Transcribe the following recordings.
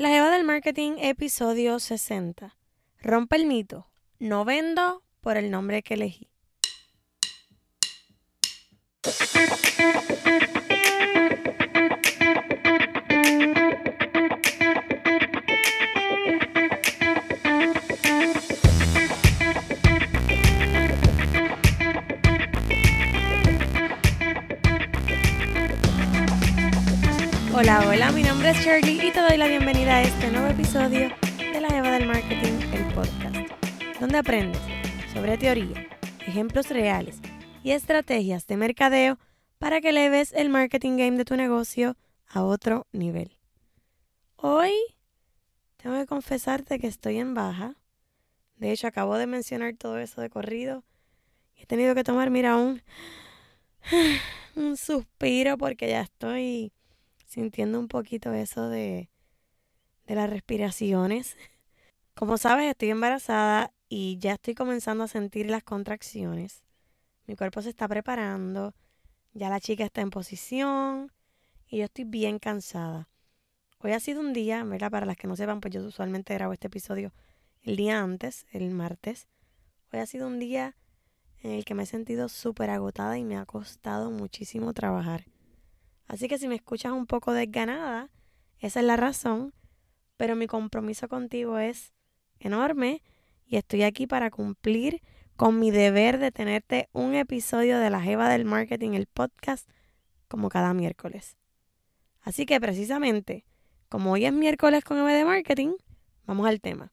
La Jeva del Marketing, episodio 60. Rompe el mito. No vendo por el nombre que elegí. Hola, hola, mi nombre es Shirley y te doy la bienvenida a este nuevo episodio de La Eva del Marketing, el podcast, donde aprendes sobre teoría, ejemplos reales y estrategias de mercadeo para que leves el marketing game de tu negocio a otro nivel. Hoy tengo que confesarte que estoy en baja. De hecho, acabo de mencionar todo eso de corrido y he tenido que tomar, mira, un, un suspiro porque ya estoy sintiendo un poquito eso de, de las respiraciones. Como sabes, estoy embarazada y ya estoy comenzando a sentir las contracciones. Mi cuerpo se está preparando, ya la chica está en posición y yo estoy bien cansada. Hoy ha sido un día, ¿verdad? Para las que no sepan, pues yo usualmente grabo este episodio el día antes, el martes. Hoy ha sido un día en el que me he sentido súper agotada y me ha costado muchísimo trabajar. Así que si me escuchas un poco desganada, esa es la razón, pero mi compromiso contigo es enorme y estoy aquí para cumplir con mi deber de tenerte un episodio de la Jeva del Marketing, el podcast, como cada miércoles. Así que precisamente, como hoy es miércoles con Eva de Marketing, vamos al tema.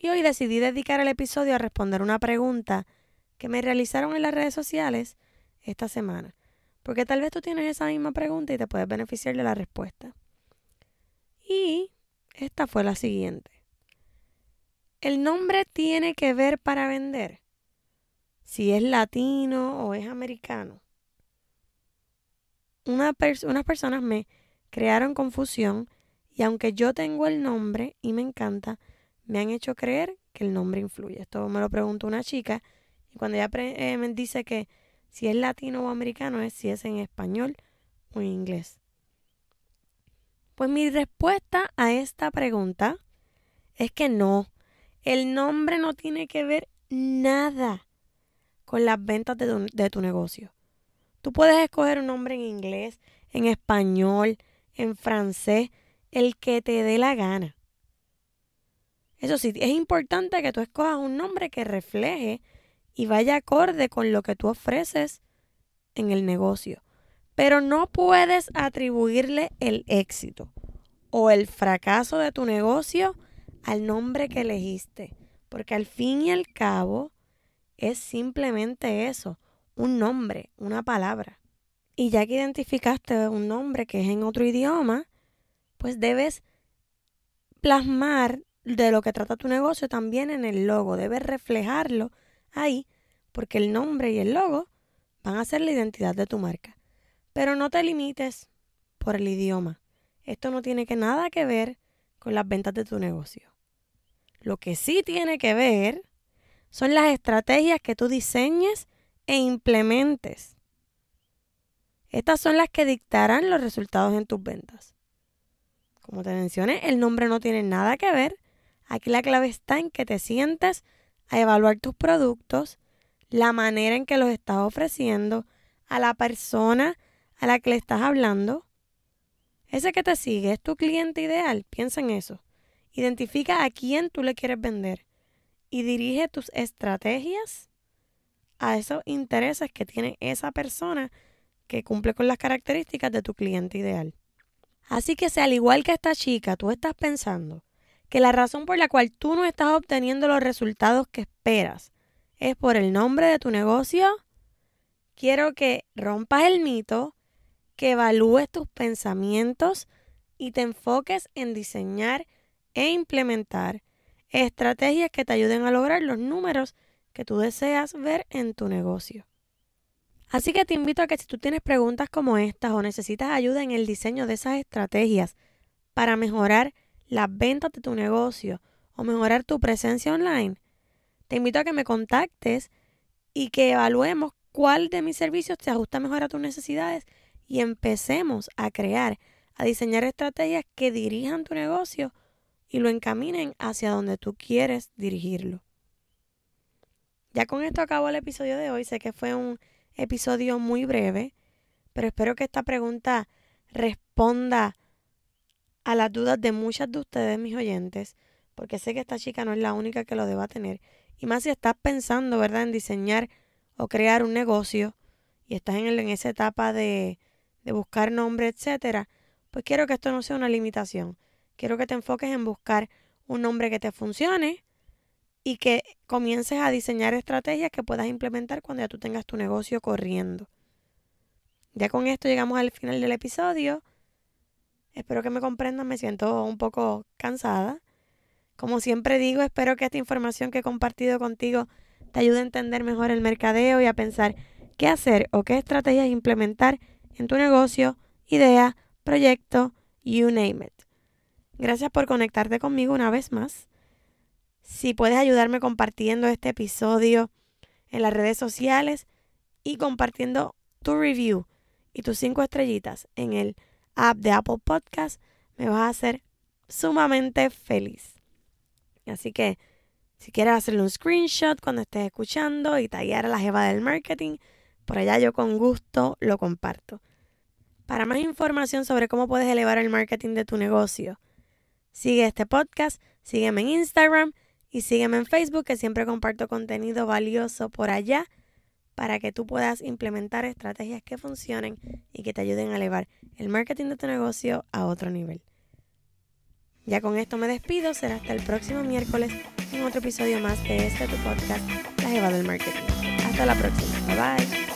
Y hoy decidí dedicar el episodio a responder una pregunta que me realizaron en las redes sociales esta semana. Porque tal vez tú tienes esa misma pregunta y te puedes beneficiar de la respuesta. Y esta fue la siguiente. ¿El nombre tiene que ver para vender? Si es latino o es americano. unas personas me crearon confusión y aunque yo tengo el nombre y me encanta, me han hecho creer que el nombre influye. Esto me lo preguntó una chica y cuando ella eh, me dice que si es latino o americano es si es en español o en inglés. Pues mi respuesta a esta pregunta es que no. El nombre no tiene que ver nada con las ventas de tu, negocio. Tú puedes escoger un nombre en inglés, en español, en francés, el que te dé la gana. Eso sí, es importante que tú escojas un nombre que refleje y vaya acorde con lo que tú ofreces en el negocio. Pero no puedes atribuirle el éxito o el fracaso de tu negocio al nombre que elegiste, porque al fin y al cabo es simplemente eso, un nombre, una palabra. Y ya que identificaste un nombre que es en otro idioma, pues debes plasmar de lo que trata tu negocio también en el logo, debes reflejarlo ahí, porque el nombre y el logo van a ser la identidad de tu marca. Pero no te limites por el idioma. Esto no tiene que nada que ver con las ventas de tu negocio. Lo que sí tiene que ver son las estrategias que tú diseñes e implementes. Estas son las que dictarán los resultados en tus ventas. Como te mencioné, el nombre no tiene nada que ver. Aquí la clave está en que te sientes a evaluar tus productos, la manera en que los estás ofreciendo, a la persona a la que le estás hablando. Ese que te sigue es tu cliente ideal, piensa en eso. Identifica a quién tú le quieres vender y dirige tus estrategias a esos intereses que tiene esa persona que cumple con las características de tu cliente ideal. Así que si al igual que esta chica tú estás pensando que la razón por la cual tú no estás obteniendo los resultados que esperas es por el nombre de tu negocio, quiero que rompas el mito, que evalúes tus pensamientos y te enfoques en diseñar e implementar estrategias que te ayuden a lograr los números que tú deseas ver en tu negocio. Así que te invito a que si tú tienes preguntas como estas o necesitas ayuda en el diseño de esas estrategias para mejorar las ventas de tu negocio o mejorar tu presencia online, te invito a que me contactes y que evaluemos cuál de mis servicios te ajusta mejor a tus necesidades y empecemos a crear a diseñar estrategias que dirijan tu negocio y lo encaminen hacia donde tú quieres dirigirlo. Ya con esto acabo el episodio de hoy. Sé que fue un episodio muy breve, pero espero que esta pregunta responda a las dudas de muchas de ustedes, mis oyentes, porque sé que esta chica no es la única que lo deba tener. Y más si estás pensando, ¿verdad?, en diseñar o crear un negocio y estás en, en esa etapa de, de buscar nombre, etcétera, pues quiero que esto no sea una limitación. Quiero que te enfoques en buscar un nombre que te funcione y que comiences a diseñar estrategias que puedas implementar cuando ya tú tengas tu negocio corriendo. Ya con esto llegamos al final del episodio. Espero que me comprendan, me siento un poco cansada. Como siempre digo, espero que esta información que he compartido contigo te ayude a entender mejor el mercadeo y a pensar qué hacer o qué estrategias implementar en tu negocio, idea, proyecto, you name it. Gracias por conectarte conmigo una vez más. Si puedes ayudarme compartiendo este episodio en las redes sociales y compartiendo tu review y tus cinco estrellitas en el app de Apple Podcast, me vas a hacer sumamente feliz. Así que si quieres hacerle un screenshot cuando estés escuchando y tallar a la jeva del marketing, por allá yo con gusto lo comparto. Para más información sobre cómo puedes elevar el marketing de tu negocio, sigue este podcast, sígueme en Instagram y sígueme en Facebook que siempre comparto contenido valioso por allá para que tú puedas implementar estrategias que funcionen y que te ayuden a elevar el marketing de tu negocio a otro nivel. Ya con esto me despido, será hasta el próximo miércoles en otro episodio más de este tu podcast, La Jeva del Marketing. Hasta la próxima, bye bye.